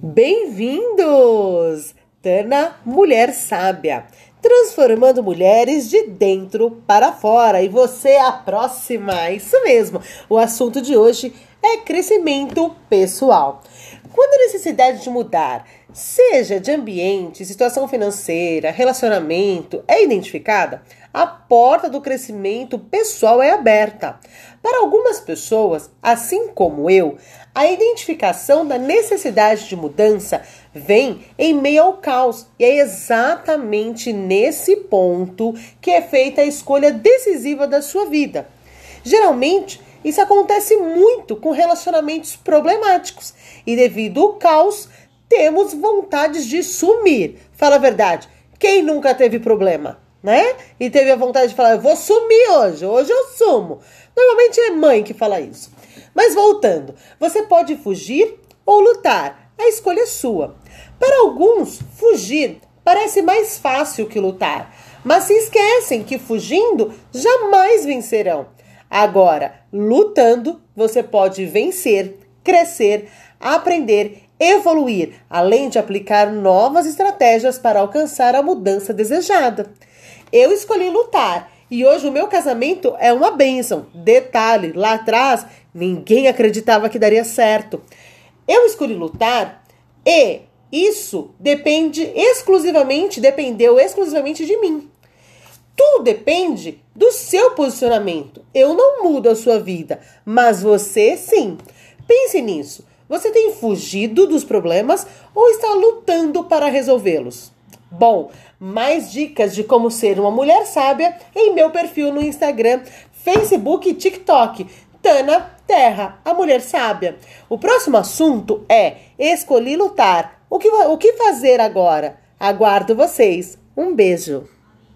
Bem-vindos! Tana Mulher Sábia, transformando mulheres de dentro para fora. E você é a próxima, isso mesmo. O assunto de hoje é crescimento pessoal. Quando a necessidade de mudar, seja de ambiente, situação financeira, relacionamento, é identificada, a porta do crescimento pessoal é aberta. Para algumas pessoas, assim como eu, a identificação da necessidade de mudança vem em meio ao caos, e é exatamente nesse ponto que é feita a escolha decisiva da sua vida. Geralmente, isso acontece muito com relacionamentos problemáticos, e devido ao caos, temos vontades de sumir. Fala a verdade, quem nunca teve problema? né? E teve a vontade de falar: eu vou sumir hoje, hoje eu sumo. Normalmente é mãe que fala isso. Mas voltando, você pode fugir ou lutar, a escolha é sua. Para alguns, fugir parece mais fácil que lutar, mas se esquecem que fugindo jamais vencerão. Agora, lutando, você pode vencer, crescer, aprender, evoluir, além de aplicar novas estratégias para alcançar a mudança desejada. Eu escolhi lutar e hoje o meu casamento é uma bênção. Detalhe, lá atrás ninguém acreditava que daria certo. Eu escolhi lutar e isso depende exclusivamente, dependeu exclusivamente de mim. Tudo depende do seu posicionamento. Eu não mudo a sua vida, mas você sim. Pense nisso. Você tem fugido dos problemas ou está lutando para resolvê-los? Bom, mais dicas de como ser uma mulher sábia em meu perfil no Instagram, Facebook e TikTok. Tana Terra, a mulher sábia. O próximo assunto é escolhi lutar. O que, o que fazer agora? Aguardo vocês. Um beijo.